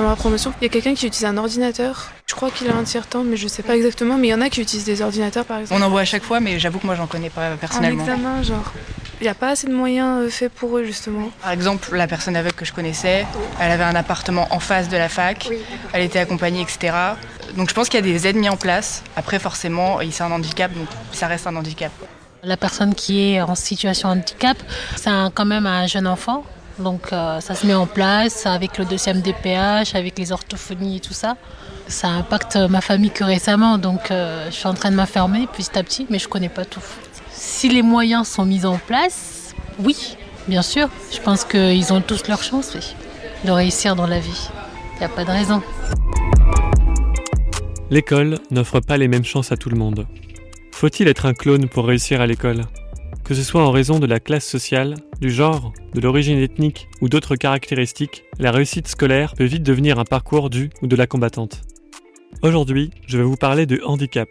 Dans ma promotion, il y a quelqu'un qui utilise un ordinateur. Je crois qu'il a un tiers-temps, mais je sais pas exactement. Mais il y en a qui utilisent des ordinateurs, par exemple. On en voit à chaque fois, mais j'avoue que moi, j'en connais pas personnellement. En examen, genre. Il n'y a pas assez de moyens euh, faits pour eux, justement. Par exemple, la personne aveugle que je connaissais, elle avait un appartement en face de la fac, elle était accompagnée, etc. Donc je pense qu'il y a des aides mises en place. Après, forcément, c'est un handicap, donc ça reste un handicap. La personne qui est en situation de handicap, c'est quand même un jeune enfant. Donc euh, ça se met en place avec le deuxième DPH, avec les orthophonies et tout ça. Ça impacte ma famille que récemment, donc euh, je suis en train de m'informer petit à petit, mais je ne connais pas tout. Si les moyens sont mis en place, oui, bien sûr. Je pense qu'ils ont tous leur chance de réussir dans la vie. Il n'y a pas de raison. L'école n'offre pas les mêmes chances à tout le monde. Faut-il être un clone pour réussir à l'école? Que ce soit en raison de la classe sociale, du genre, de l'origine ethnique ou d'autres caractéristiques, la réussite scolaire peut vite devenir un parcours du ou de la combattante. Aujourd'hui, je vais vous parler de handicap.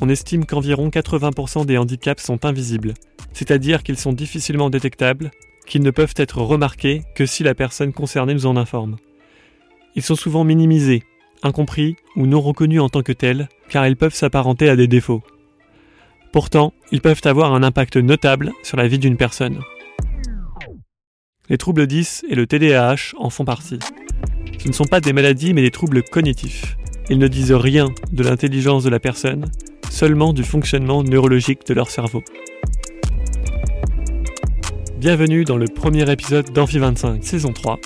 On estime qu'environ 80% des handicaps sont invisibles, c'est-à-dire qu'ils sont difficilement détectables, qu'ils ne peuvent être remarqués que si la personne concernée nous en informe. Ils sont souvent minimisés, incompris ou non reconnus en tant que tels, car ils peuvent s'apparenter à des défauts. Pourtant, ils peuvent avoir un impact notable sur la vie d'une personne. Les troubles 10 et le TDAH en font partie. Ce ne sont pas des maladies mais des troubles cognitifs. Ils ne disent rien de l'intelligence de la personne, seulement du fonctionnement neurologique de leur cerveau. Bienvenue dans le premier épisode d'Amphi 25, saison 3.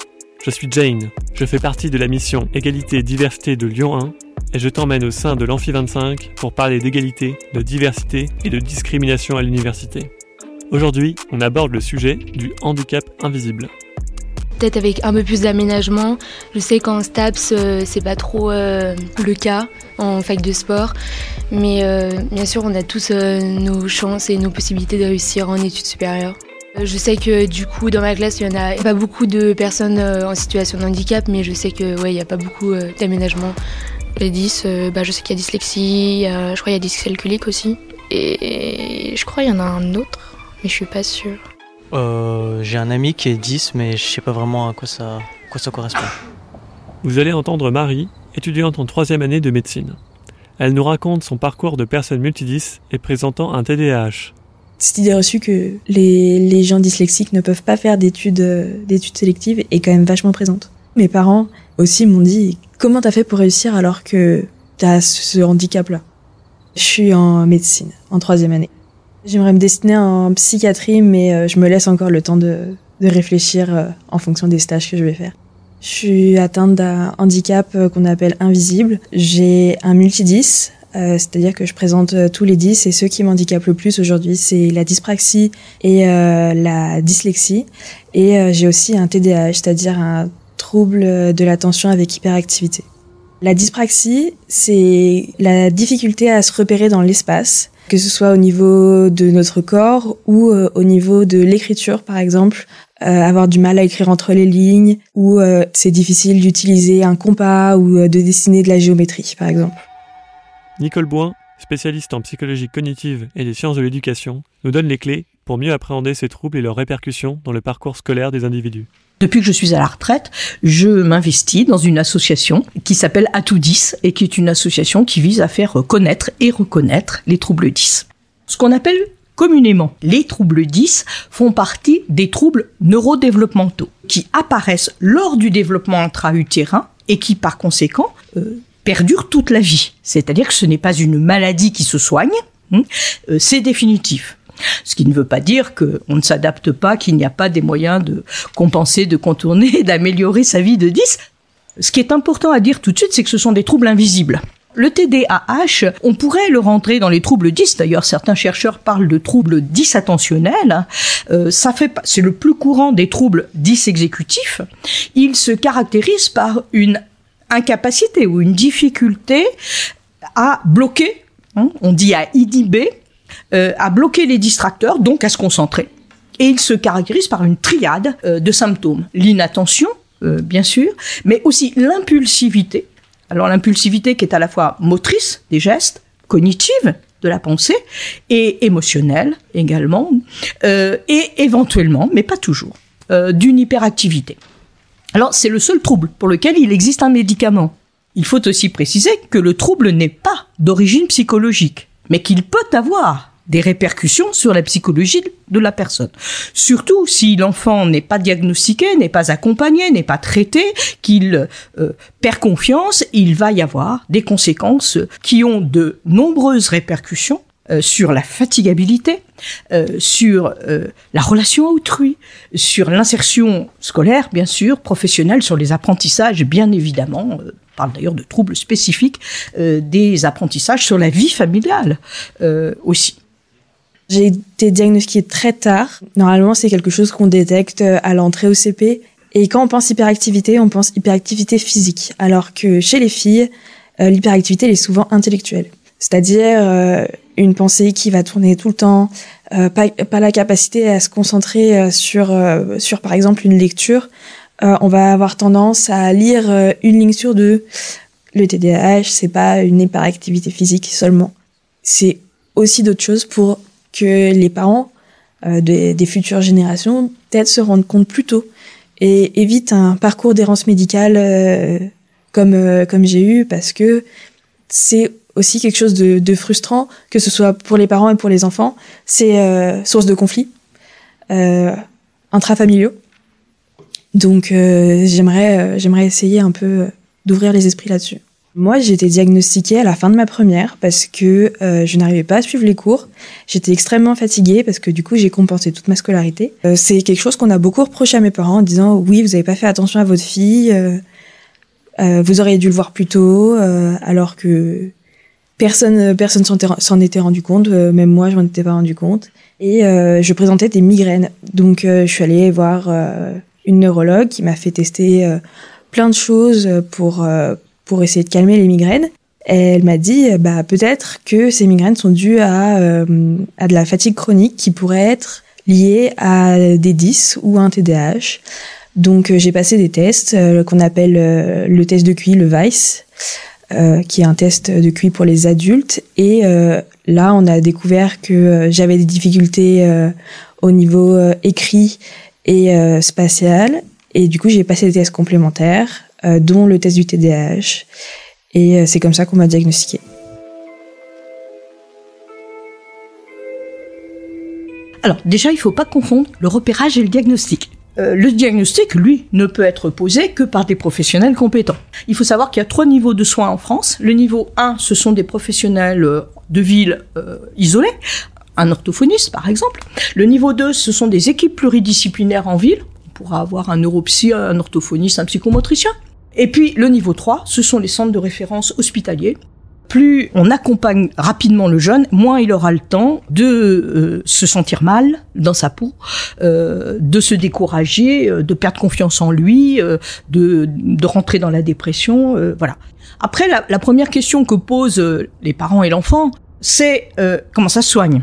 Je suis Jane, je fais partie de la mission Égalité et Diversité de Lyon 1 et je t'emmène au sein de l'Amphi 25 pour parler d'égalité, de diversité et de discrimination à l'université. Aujourd'hui, on aborde le sujet du handicap invisible peut-être avec un peu plus d'aménagement. Je sais qu'en STAPS, euh, c'est pas trop euh, le cas en fac de sport. Mais euh, bien sûr, on a tous nos chances et nos possibilités de réussir en études supérieures. Je sais que du coup, dans ma classe, il y en a pas beaucoup de personnes en situation de handicap, mais je sais que ouais, il n'y a pas beaucoup d'aménagement. Les 10, bah, je sais qu'il y a dyslexie, je crois qu'il y a dyscalculique aussi. Et je crois qu'il y en a un autre, mais je suis pas sûre. Euh, j'ai un ami qui est 10, mais je sais pas vraiment à quoi ça, quoi ça correspond. Vous allez entendre Marie, étudiante en troisième année de médecine. Elle nous raconte son parcours de personne multidis et présentant un TDAH. Cette idée reçue que les, gens dyslexiques ne peuvent pas faire d'études d'études sélectives est quand même vachement présente. Mes parents aussi m'ont dit comment t'as fait pour réussir alors que t'as ce handicap-là? Je suis en médecine, en troisième année. J'aimerais me destiner en psychiatrie, mais euh, je me laisse encore le temps de, de réfléchir euh, en fonction des stages que je vais faire. Je suis atteinte d'un handicap euh, qu'on appelle invisible. J'ai un multidis, c'est-à-dire que je présente tous les 10 et ceux qui m'handicapent le plus aujourd'hui, c'est la dyspraxie et la dyslexie. Et j'ai aussi un TDAH, c'est-à-dire un trouble de l'attention avec hyperactivité. La dyspraxie, c'est la difficulté à se repérer dans l'espace que ce soit au niveau de notre corps ou euh, au niveau de l'écriture par exemple, euh, avoir du mal à écrire entre les lignes ou euh, c'est difficile d'utiliser un compas ou de dessiner de la géométrie par exemple. Nicole Boin, spécialiste en psychologie cognitive et des sciences de l'éducation, nous donne les clés pour mieux appréhender ces troubles et leurs répercussions dans le parcours scolaire des individus. Depuis que je suis à la retraite, je m'investis dans une association qui s'appelle Atoudis et qui est une association qui vise à faire connaître et reconnaître les troubles 10. Ce qu'on appelle communément les troubles 10 font partie des troubles neurodéveloppementaux qui apparaissent lors du développement intra-utérin et qui par conséquent euh, perdurent toute la vie. C'est-à-dire que ce n'est pas une maladie qui se soigne, hein, euh, c'est définitif. Ce qui ne veut pas dire qu'on ne s'adapte pas, qu'il n'y a pas des moyens de compenser, de contourner, d'améliorer sa vie de 10. Ce qui est important à dire tout de suite, c'est que ce sont des troubles invisibles. Le TDAH, on pourrait le rentrer dans les troubles 10. D'ailleurs, certains chercheurs parlent de troubles 10 attentionnels. Euh, ça fait, c'est le plus courant des troubles 10 exécutifs. Il se caractérise par une incapacité ou une difficulté à bloquer, hein, on dit à inhiber euh, à bloquer les distracteurs, donc à se concentrer. Et il se caractérise par une triade euh, de symptômes. L'inattention, euh, bien sûr, mais aussi l'impulsivité. Alors l'impulsivité qui est à la fois motrice des gestes, cognitive de la pensée, et émotionnelle également, et éventuellement, mais pas toujours, d'une hyperactivité. Alors c'est le seul trouble pour lequel il existe un médicament. Il faut aussi préciser que le trouble n'est pas d'origine psychologique, mais qu'il peut avoir des répercussions sur la psychologie de la personne. Surtout si l'enfant n'est pas diagnostiqué, n'est pas accompagné, n'est pas traité, qu'il euh, perd confiance, il va y avoir des conséquences qui ont de nombreuses répercussions euh, sur la fatigabilité, euh, sur euh, la relation à autrui, sur l'insertion scolaire, bien sûr, professionnelle, sur les apprentissages, bien évidemment. on parle d'ailleurs de troubles spécifiques, des apprentissages sur la vie familiale aussi. J'ai été diagnostiquée très tard. Normalement, c'est quelque chose qu'on détecte à l'entrée au CP. Et quand on pense hyperactivité, on pense hyperactivité physique. Alors que chez les filles, l'hyperactivité elle est souvent intellectuelle. C'est-à-dire une pensée qui va tourner tout le temps, euh, pas, la capacité à se concentrer euh, sur, euh, sur par exemple une lecture. on va avoir tendance à lire une ligne sur deux. Le TDAH, c'est pas une hyperactivité physique seulement. C'est aussi d'autres choses pour que les parents des, futures générations peut-être se rendent compte plus tôt et évitent un parcours d'errance médicale comme comme j'ai eu parce que c'est aussi quelque chose de, de, frustrant, que ce soit pour les parents et pour les enfants. C'est euh, source de conflits euh, intrafamiliaux. Donc euh, j'aimerais euh, j'aimerais essayer un peu d'ouvrir les esprits là-dessus. Moi, j'ai été diagnostiquée à la fin de ma première parce que euh, je n'arrivais pas à suivre les cours. J'étais extrêmement fatiguée parce que du coup, j'ai compensé toute ma scolarité. Euh, c'est quelque chose qu'on a beaucoup reproché à mes parents en disant oui, vous n'avez pas fait attention à votre fille, vous auriez dû le voir plus tôt, alors que Personne, euh, personne s'en était rendu compte, euh, même moi je m'en étais pas rendu compte. Et euh, je présentais des migraines. Donc je suis allée voir une neurologue qui m'a fait tester plein de choses pour pour essayer de calmer les migraines. elle m'a dit bah peut-être que ces migraines sont dues à à de la fatigue chronique qui pourrait être liée à des 10 ou un TDAH. Donc j'ai passé des tests qu'on appelle le test de QI, le VICE. Euh, qui est un test de QI pour les adultes. Et euh, là, on a découvert que euh, j'avais des difficultés au niveau écrit et spatial. Et du coup, j'ai passé des tests complémentaires, dont le test du TDAH. Et c'est comme ça qu'on m'a diagnostiqué. Alors déjà, il ne faut pas confondre le repérage et le diagnostic. Euh, le diagnostic, lui, ne peut être posé que par des professionnels compétents. Il faut savoir qu'il y a trois niveaux de soins en France. Le niveau 1, ce sont des professionnels euh, de ville euh, isolés, un orthophoniste par exemple. Le niveau 2, ce sont des équipes pluridisciplinaires en ville. On pourra avoir un neuropsy, un orthophoniste, un psychomotricien. Et puis le niveau 3, ce sont les centres de référence hospitaliers plus on accompagne rapidement le jeune, moins il aura le temps de euh, se sentir mal dans sa peau, euh, de se décourager, euh, de perdre confiance en lui, de, rentrer dans la dépression. voilà. Après, la, la, première question que posent les parents et l'enfant, c'est comment ça se soigne?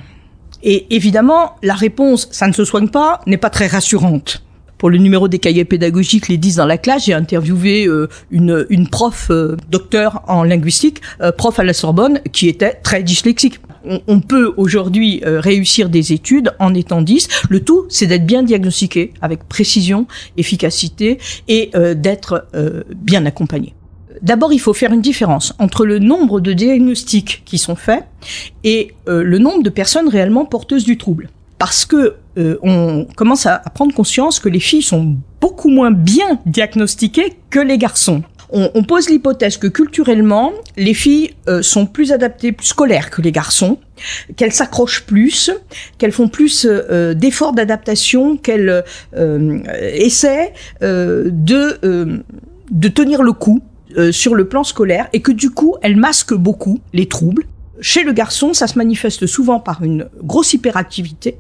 Et évidemment, la réponse, ça ne se soigne pas, n'est pas très rassurante pour le numéro des cahiers pédagogiques les 10 dans la classe, j'ai interviewé euh, une, prof euh, docteur en linguistique, euh, prof à la Sorbonne, qui était très dyslexique. On, peut aujourd'hui réussir des études en étant 10. Le tout, c'est d'être bien diagnostiqué avec précision, efficacité et d'être bien accompagné. D'abord, il faut faire une différence entre le nombre de diagnostics qui sont faits et le nombre de personnes réellement porteuses du trouble parce que euh, on commence à, prendre conscience que les filles sont beaucoup moins bien diagnostiquées que les garçons. On, pose l'hypothèse que culturellement, les filles euh, sont plus adaptées, plus scolaires que les garçons, qu'elles s'accrochent plus, qu'elles font plus euh, d'efforts d'adaptation, qu'elles essaient de de tenir le coup sur le plan scolaire et que du coup elles masquent beaucoup les troubles chez le garçon, ça se manifeste souvent par une grosse hyperactivité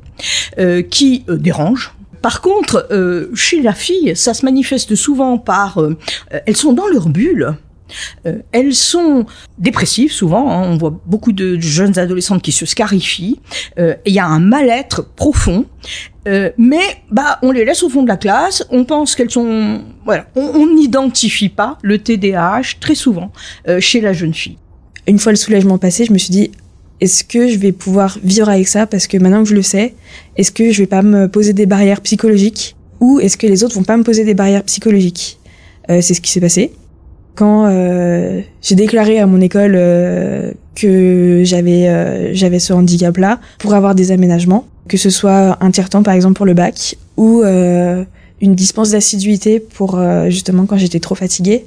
euh, qui euh, dérange. Par contre, euh, chez la fille, ça se manifeste souvent par... elles sont dans leur bulle. elles sont dépressives souvent, hein. on voit beaucoup de jeunes adolescentes qui se scarifient, il y a un mal-être profond, mais bah on les laisse au fond de la classe, on pense qu'elles sont... Voilà, on n'identifie pas le TDAH très souvent chez la jeune fille une fois le soulagement passé, je me suis dit, est-ce que je vais pouvoir vivre avec ça? Parce que maintenant que je le sais, est-ce que je vais pas me poser des barrières psychologiques? Ou est-ce que les autres vont pas me poser des barrières psychologiques? C'est ce qui s'est passé. Quand j'ai déclaré à mon école que j'avais j'avais ce handicap-là pour avoir des aménagements, que ce soit un tiers-temps par exemple pour le bac ou une dispense d'assiduité pour justement quand j'étais trop fatiguée.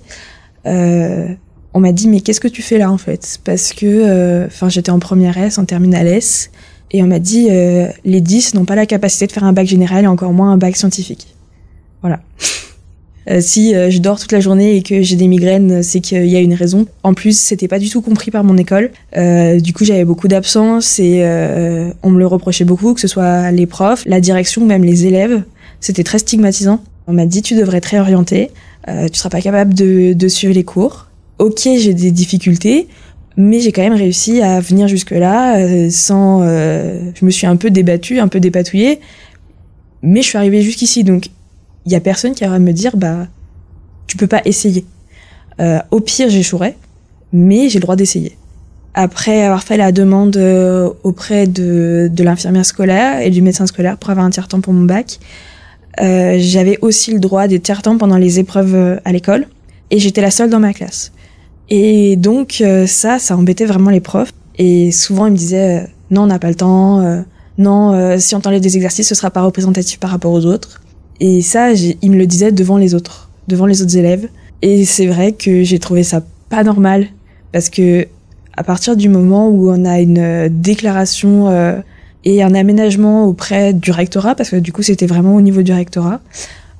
Euh, on m'a dit mais qu'est-ce que tu fais là en fait? Parce que, euh, enfin, j'étais en première S, en terminale S, et on m'a dit euh, les 10 n'ont pas la capacité de faire un bac général et encore moins un bac scientifique. Voilà. Euh, si je dors toute la journée et que j'ai des migraines, c'est qu'il y a une raison. En plus, c'était pas du tout compris par mon école. du coup, j'avais beaucoup d'absence et on me le reprochait beaucoup, que ce soit les profs, la direction, même les élèves. C'était très stigmatisant. On m'a dit tu devrais te réorienter, tu seras pas capable de, de suivre les cours ok, j'ai des difficultés, mais j'ai quand même réussi à venir jusque-là euh, sans. Euh, je me suis un peu débattue, un peu dépatouillée, mais je suis arrivée jusqu'ici. Donc, il y a personne qui va me dire, bah, tu peux pas essayer. Euh, au pire, j'échouerai, mais j'ai le droit d'essayer. Après avoir fait la demande auprès de, de l'infirmière scolaire et du médecin scolaire pour avoir un tiers-temps pour mon bac, j'avais aussi le droit des tiers-temps pendant les épreuves à l'école, et j'étais la seule dans ma classe. Et donc euh, ça, ça embêtait vraiment les profs. Et souvent ils me disaient euh, non, on n'a pas le temps. Euh, non, si on t'enlève des exercices, ce sera pas représentatif par rapport aux autres. Et ça, ils me le disaient devant les autres, devant les autres élèves. Et c'est vrai que j'ai trouvé ça pas normal parce que à partir du moment où on a une déclaration et un aménagement auprès du rectorat, parce que du coup c'était vraiment au niveau du rectorat,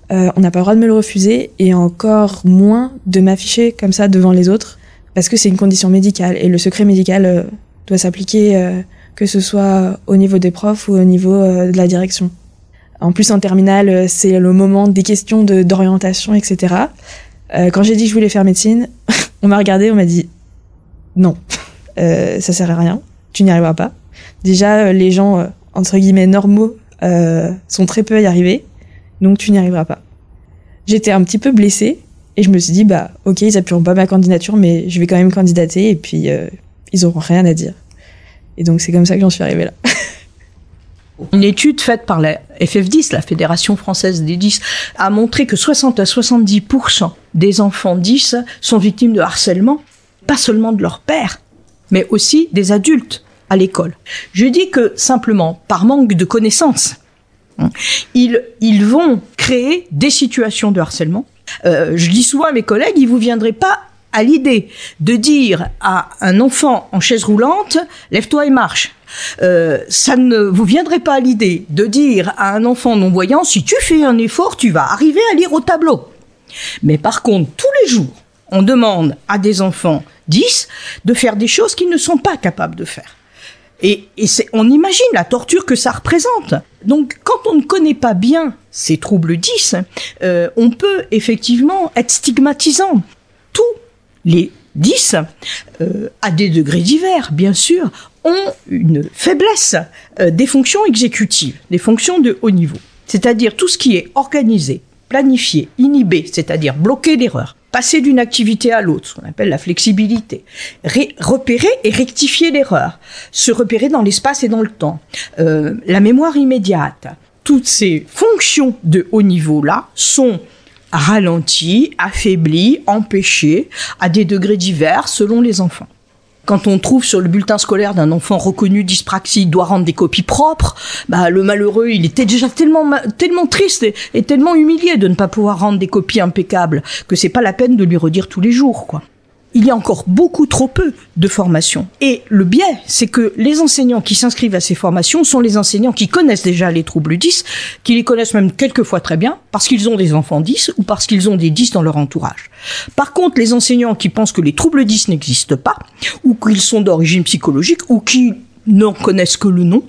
on n'a pas le droit de me le refuser et encore moins de m'afficher comme ça devant les autres parce que c'est une condition médicale et le secret médical euh, doit s'appliquer euh, que ce soit au niveau des profs ou au niveau euh, de la direction. En plus, en terminale, c'est le moment des questions d'orientation, etc. quand j'ai dit que je voulais faire médecine, on m'a regardé, on m'a dit non, ça sert à rien, tu n'y arriveras pas. Déjà, les gens entre guillemets normaux sont très peu à y arriver, donc tu n'y arriveras pas. J'étais un petit peu blessée et je me suis dit, bah, ok, ils appuieront pas ma candidature, mais je vais quand même candidater et puis euh, ils auront rien à dire. Et donc c'est comme ça que j'en suis arrivée là. Une étude faite par la FF10, la Fédération française des 10, a montré que 60 à 70% des enfants 10 sont victimes de harcèlement, pas seulement de leur père, mais aussi des adultes à l'école. Je dis que simplement, par manque de connaissances, hein, ils, ils vont créer des situations de harcèlement euh, je dis souvent à mes collègues, il vous viendrait pas à l'idée de dire à un enfant en chaise roulante, lève-toi et marche. Euh, ça ne vous viendrait pas à l'idée de dire à un enfant non-voyant, si tu fais un effort, tu vas arriver à lire au tableau. Mais par contre, tous les jours, on demande à des enfants 10 de faire des choses qu'ils ne sont pas capables de faire. Et, on imagine la torture que ça représente. Donc, quand on ne connaît pas bien ces troubles 10, euh, on peut effectivement être stigmatisant. Tous les 10, euh, à des degrés divers, bien sûr, ont une faiblesse euh, des fonctions exécutives, des fonctions de haut niveau. C'est-à-dire tout ce qui est organisé, planifié, inhibé, c'est-à-dire bloquer l'erreur, passer d'une activité à l'autre, ce qu'on appelle la flexibilité, repérer et rectifier l'erreur, se repérer dans l'espace et dans le temps, euh, la mémoire immédiate. Toutes ces fonctions de haut niveau-là sont ralenties, affaiblies, empêchées à des degrés divers selon les enfants quand on trouve sur le bulletin scolaire d'un enfant reconnu dyspraxique doit rendre des copies propres, bah le malheureux, il était déjà tellement tellement triste et, tellement humilié de ne pas pouvoir rendre des copies impeccables que c'est pas la peine de lui redire tous les jours, quoi il y a encore beaucoup trop peu de formations. Et le biais, c'est que les enseignants qui s'inscrivent à ces formations sont les enseignants qui connaissent déjà les troubles 10, qui les connaissent même quelquefois très bien, parce qu'ils ont des enfants 10 ou parce qu'ils ont des 10 dans leur entourage. Par contre, les enseignants qui pensent que les troubles 10 n'existent pas, ou qu'ils sont d'origine psychologique, ou qui n'en connaissent que le nom,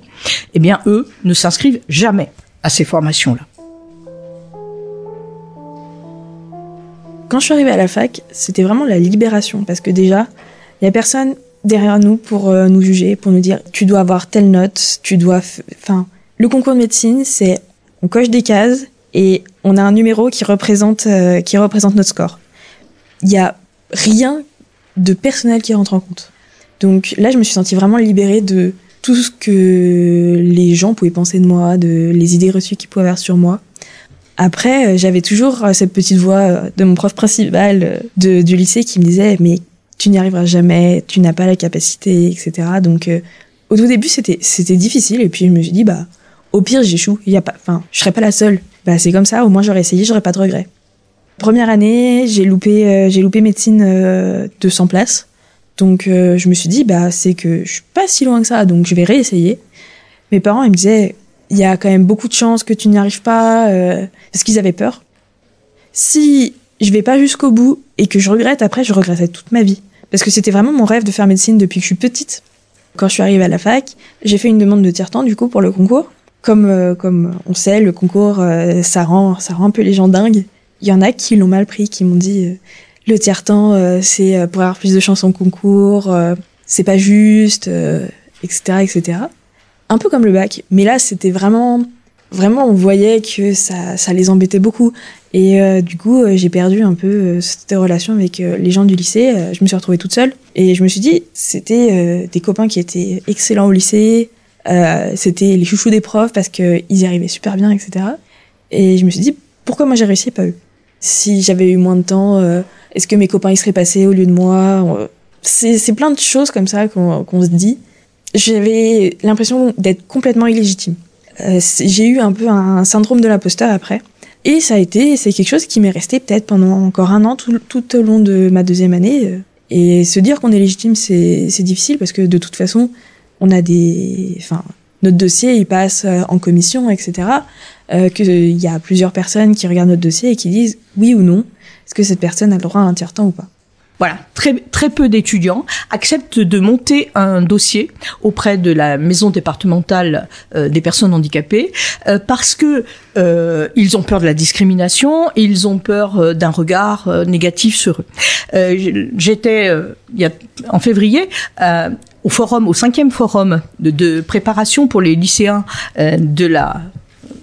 eh bien, eux ne s'inscrivent jamais à ces formations-là. Quand je suis arrivée à la fac, c'était vraiment la libération parce que déjà, il y a personne derrière nous pour euh, nous juger, pour nous dire tu dois avoir telle note, tu dois enfin le concours de médecine, c'est on coche des cases et on a un numéro qui représente euh, qui représente notre score. Il y a rien de personnel qui rentre en compte. Donc là, je me suis sentie vraiment libérée de tout ce que les gens pouvaient penser de moi, de les idées reçues qu'ils pouvaient avoir sur moi Après, j'avais toujours cette petite voix de mon prof principal de, du lycée qui me disait mais tu n'y arriveras jamais, tu n'as pas la capacité, etc. Donc au tout début c'était c'était difficile et puis je me suis dit bah au pire j'échoue, il y a pas, enfin je serai pas la seule. Bah c'est comme ça, au moins j'aurais essayé, j'aurais pas de regrets. Première année, j'ai loupé j'ai loupé médecine de 100 places. Donc je me suis dit bah c'est que je suis pas si loin que ça, donc je vais réessayer. Mes parents ils me disaient il y a quand même beaucoup de chances que tu n'y arrives pas, euh, parce qu'ils avaient peur. Si je vais pas jusqu'au bout et que je regrette, après, je regretterai toute ma vie. Parce que c'était vraiment mon rêve de faire médecine depuis que je suis petite. Quand je suis arrivée à la fac, j'ai fait une demande de tiers-temps, du coup, pour le concours. Comme, euh, comme on sait, le concours, euh, ça, rend, ça rend un peu les gens dingues. Il y en a qui l'ont mal pris, qui m'ont dit le tiers-temps, c'est pour avoir plus de chances en concours, c'est pas juste, etc., etc un peu comme le bac, mais là c'était vraiment, vraiment on voyait que ça, ça les embêtait beaucoup. Et euh, du coup, euh, j'ai perdu un peu euh, cette relation avec les gens du lycée. je me suis retrouvée toute seule et je me suis dit, c'était des copains qui étaient excellents au lycée. c'était les chouchous des profs parce qu'ils y arrivaient super bien, etc. Et je me suis dit, pourquoi moi j'ai réussi et pas eux? Si j'avais eu moins de temps, est-ce que mes copains y seraient passés au lieu de moi? C'est plein de choses comme ça qu'on se dit j'avais l'impression d'être complètement illégitime. Euh, j'ai eu un peu un syndrome de l'imposteur après. Et ça a été, c'est quelque chose qui m'est resté peut-être pendant encore un an, tout, au long de ma deuxième année. Euh, et se dire qu'on est légitime, c'est difficile parce que de toute façon, on a des, enfin, notre dossier, il passe euh, en commission, etc. Euh, Qu'il y a plusieurs personnes qui regardent notre dossier et qui disent oui ou non, est-ce que cette personne a le droit à un tiers-temps ou pas? Voilà, très, très peu d'étudiants acceptent de monter un dossier auprès de la maison départementale euh, des personnes handicapées euh, parce que euh, ils ont peur de la discrimination, ils ont peur d'un regard négatif sur eux. J'étais en février au forum, au cinquième forum de préparation pour les lycéens de la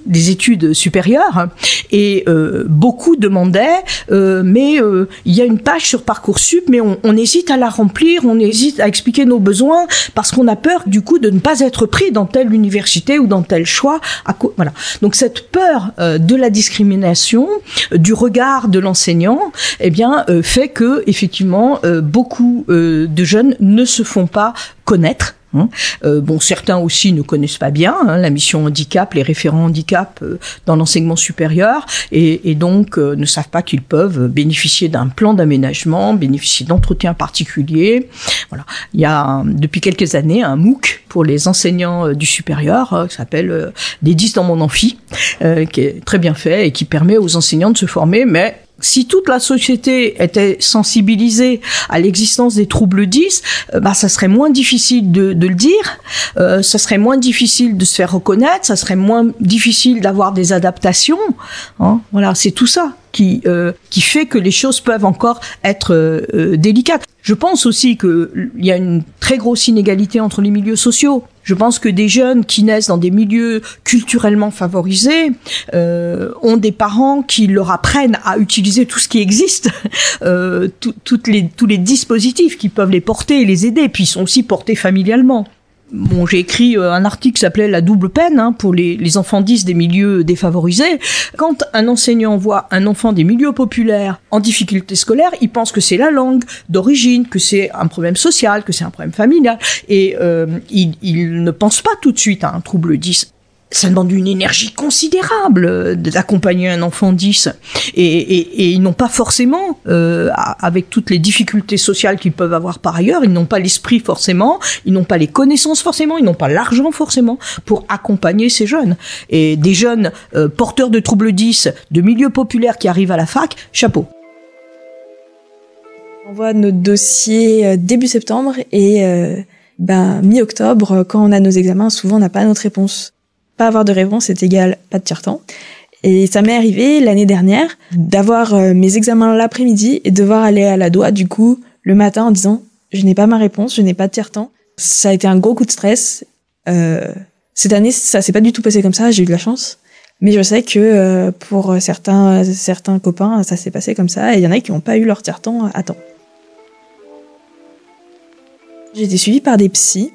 des études supérieures et euh, beaucoup demandaient euh, mais euh, il y a une page sur parcoursup mais on, on, hésite à la remplir on hésite à expliquer nos besoins parce qu'on a peur du coup de ne pas être pris dans telle université ou dans tel choix à voilà. Donc cette peur de la discrimination du regard de l'enseignant eh bien fait que effectivement beaucoup de jeunes ne se font pas connaître Hein. Euh, bon, certains aussi ne connaissent pas bien hein, la mission handicap, les référents handicap euh, dans l'enseignement supérieur, et, et donc euh, ne savent pas qu'ils peuvent bénéficier d'un plan d'aménagement, bénéficier d'entretien particulier. Voilà, il y a depuis quelques années un MOOC pour les enseignants du supérieur qui s'appelle des 10 dans mon amphi, qui est très bien fait et qui permet aux enseignants de se former, mais si toute la société était sensibilisée à l'existence des troubles 10, euh, bah ça serait moins difficile de, de le dire, euh, ça serait moins difficile de se faire reconnaître, ça serait moins difficile d'avoir des adaptations. Hein. Voilà, c'est tout ça qui euh, qui fait que les choses peuvent encore être euh, euh, délicates. Je pense aussi qu'il y a une très grosse inégalité entre les milieux sociaux. Je pense que des jeunes qui naissent dans des milieux culturellement favorisés euh, ont des parents qui leur apprennent à utiliser tout ce qui existe, euh, tous les dispositifs qui peuvent les porter et les aider, puis ils sont aussi portés familialement. Bon, j'ai écrit euh, un article qui s'appelait La double peine hein, pour les, enfants 10 des milieux défavorisés. Quand un enseignant voit un enfant des milieux populaires en difficulté scolaire, il pense que c'est la langue d'origine, que c'est un problème social, que c'est un problème familial, et euh, il, il ne pense pas tout de suite à un trouble 10 ça demande une énergie considérable d'accompagner un enfant 10 et, et, et ils n'ont pas forcément euh, avec toutes les difficultés sociales qu'ils peuvent avoir par ailleurs ils n'ont pas l'esprit forcément ils n'ont pas les connaissances forcément ils n'ont pas l'argent forcément pour accompagner ces jeunes. Et des jeunes euh, porteurs de troubles 10 de milieux populaires qui arrivent à la fac chapeau. On voit notre dossier euh, début septembre et euh, ben mi-octobre quand on a nos examens souvent on n'a pas notre réponse pas avoir de réponse est égal pas de tiers-temps. Et ça m'est arrivé l'année dernière d'avoir euh, mes examens l'après-midi et devoir aller à la doigt du coup le matin en disant je n'ai pas ma réponse, je n'ai pas de tiers-temps. Ça a été un gros coup de stress. Euh, cette année, ça s'est pas du tout passé comme ça, j'ai eu de la chance. Mais je sais que euh, pour certains certains copains, ça s'est passé comme ça et il y en a qui n'ont pas eu leur tiers-temps à temps. J'ai été suivie par des psys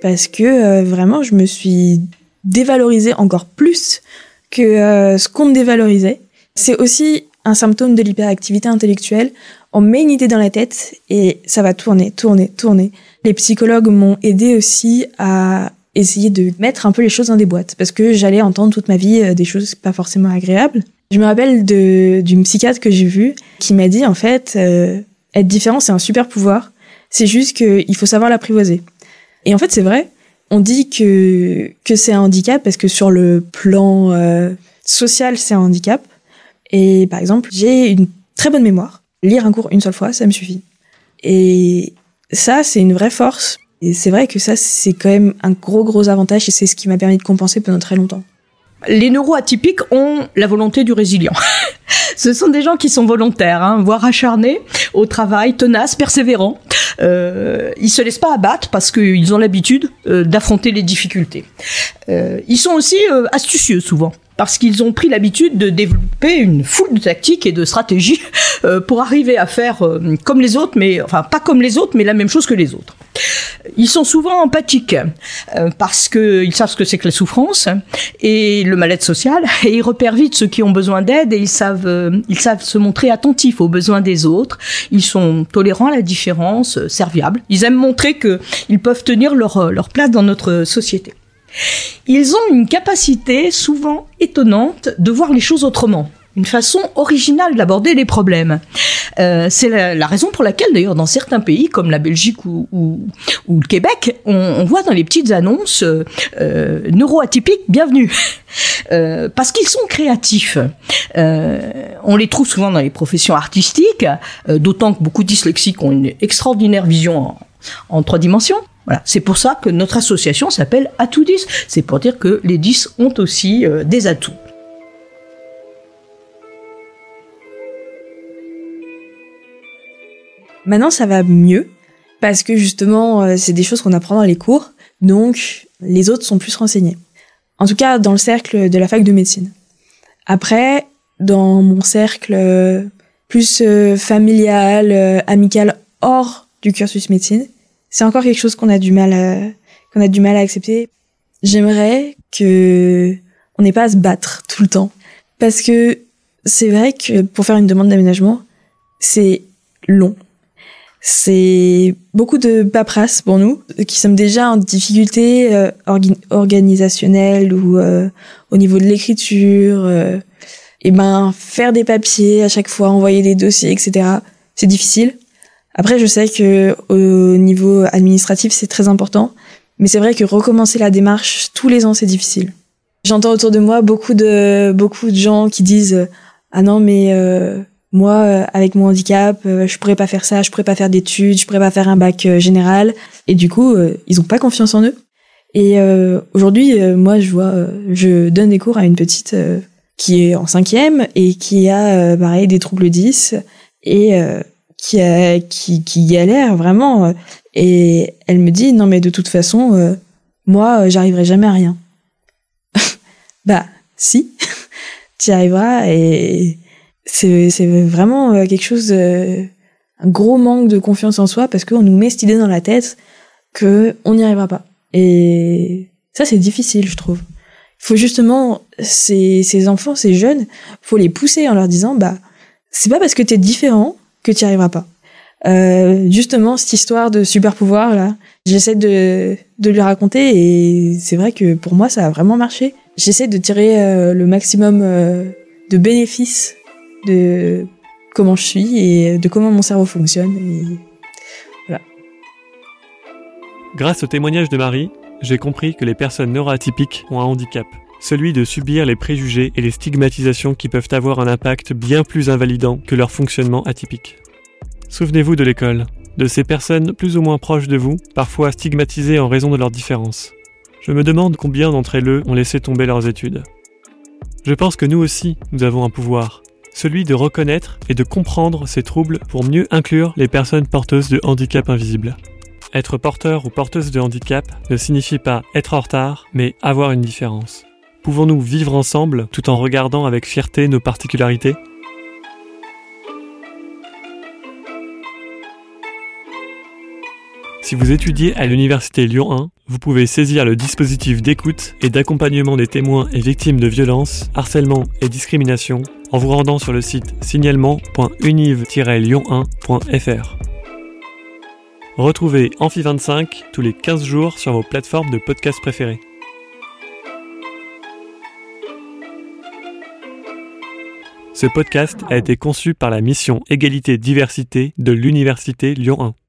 parce que vraiment je me suis dévaloriser encore plus que euh, ce qu'on me dévalorisait, c'est aussi un symptôme de l'hyperactivité intellectuelle. On met une idée dans la tête et ça va tourner, tourner, tourner. Les psychologues m'ont aidé aussi à essayer de mettre un peu les choses dans des boîtes parce que j'allais entendre toute ma vie euh, des choses pas forcément agréables. Je me rappelle d'une psychiatre que j'ai vue qui m'a dit en fait euh, être différent c'est un super pouvoir, c'est juste qu'il faut savoir l'apprivoiser. Et en fait c'est vrai, on dit que que c'est un handicap parce que sur le plan euh, social c'est un handicap. Et par exemple j'ai une très bonne mémoire, lire un cours une seule fois ça me suffit. Et ça c'est une vraie force et c'est vrai que ça, c'est quand même un gros, gros avantage et c'est ce qui m'a permis de compenser pendant très longtemps. Les neuroatypiques ont la volonté du résilient. Ce sont des gens qui sont volontaires, hein, voire acharnés au travail, tenaces, persévérants. Euh, ils se laissent pas abattre parce qu'ils ont l'habitude euh, d'affronter les difficultés. Euh, ils sont aussi euh, astucieux souvent parce qu'ils ont pris l'habitude de développer une foule de tactiques et de stratégies euh, pour arriver à faire euh, comme les autres, mais enfin pas comme les autres, mais la même chose que les autres. Ils sont souvent empathiques euh, parce qu'ils savent ce que c'est que la souffrance et le mal-être social et ils repèrent vite ceux qui ont besoin d'aide et ils savent ils savent se montrer attentifs aux besoins des autres. Ils sont tolérants à la différence, serviables. Ils aiment montrer que ils peuvent tenir leur leur place dans notre société. Ils ont une capacité souvent étonnante de voir les choses autrement une façon originale d'aborder les problèmes. Euh, c'est la, raison pour laquelle, d'ailleurs, dans certains pays comme la Belgique ou, le Québec, on, voit dans les petites annonces euh, euh neuroatypiques, bienvenue. Euh, parce qu'ils sont créatifs. On les trouve souvent dans les professions artistiques, d'autant que beaucoup de dyslexiques ont une extraordinaire vision en trois dimensions. Voilà, c'est pour ça que notre association s'appelle Atout 10. C'est pour dire que les 10 ont aussi des atouts. Maintenant, ça va mieux parce que justement, euh, c'est des choses qu'on apprend dans les cours, donc les autres sont plus renseignés. En tout cas, dans le cercle de la fac de médecine. Après, dans mon cercle euh, plus euh, familial, amical, hors du cursus médecine, c'est encore quelque chose qu'on a du mal à, qu'on a du mal à accepter. J'aimerais que on n'ait pas à se battre tout le temps, parce que c'est vrai que pour faire une demande d'aménagement, c'est long c'est beaucoup de paperasse pour nous, qui sommes déjà en difficulté euh, organisationnelle ou euh, au niveau de l'écriture. Euh, et ben faire des papiers à chaque fois, envoyer des dossiers, etc. C'est difficile. Après, je sais que au niveau administratif, c'est très important, mais c'est vrai que recommencer la démarche tous les ans, c'est difficile. J'entends autour de moi beaucoup de beaucoup de gens qui disent ah non mais euh, moi, euh, avec mon handicap, euh, je pourrais pas faire ça, je pourrais pas faire d'études, je pourrais pas faire un bac euh, général. Et du coup, ils ont pas confiance en eux. Et aujourd'hui, moi, je vois, je donne des cours à une petite qui est en cinquième et qui a, pareil, des troubles 10 et qui a, qui, qui galère vraiment. Et elle me dit, non, mais de toute façon, moi, j'arriverai jamais à rien. bah, si, tu y arriveras et c'est vraiment euh, quelque chose, de, un gros manque de confiance en soi parce qu'on nous met cette idée dans la tête que on n'y arrivera pas. Et ça, c'est difficile, je trouve. Faut justement ces, ces enfants, ces jeunes, faut les pousser en leur disant bah c'est pas parce que t'es différent que tu n'y arriveras pas. Euh, justement, cette histoire de super pouvoir là, j'essaie de, de lui raconter et c'est vrai que pour moi ça a vraiment marché. J'essaie de tirer euh, le maximum euh, de bénéfices de comment je suis et de comment mon cerveau fonctionne. Et voilà. Grâce au témoignage de Marie, j'ai compris que les personnes neuroatypiques ont un handicap, celui de subir les préjugés et les stigmatisations qui peuvent avoir un impact bien plus invalidant que leur fonctionnement atypique. Souvenez-vous de l'école, de ces personnes plus ou moins proches de vous, parfois stigmatisées en raison de leurs différences. Je me demande combien d'entre elles ont laissé tomber leurs études. Je pense que nous aussi, nous avons un pouvoir, celui de reconnaître et de comprendre ces troubles pour mieux inclure les personnes porteuses de handicap invisible. Être porteur ou porteuse de handicap ne signifie pas être en retard, mais avoir une différence. Pouvons-nous vivre ensemble tout en regardant avec fierté nos particularités? Si vous étudiez à l'Université Lyon 1, vous pouvez saisir le dispositif d'écoute et d'accompagnement des témoins et victimes de violences, harcèlement et discrimination en vous rendant sur le site signalement.univ-lyon1.fr. Retrouvez Amphi25 tous les 15 jours sur vos plateformes de podcast préférées. Ce podcast a été conçu par la mission Égalité-Diversité de l'Université Lyon 1.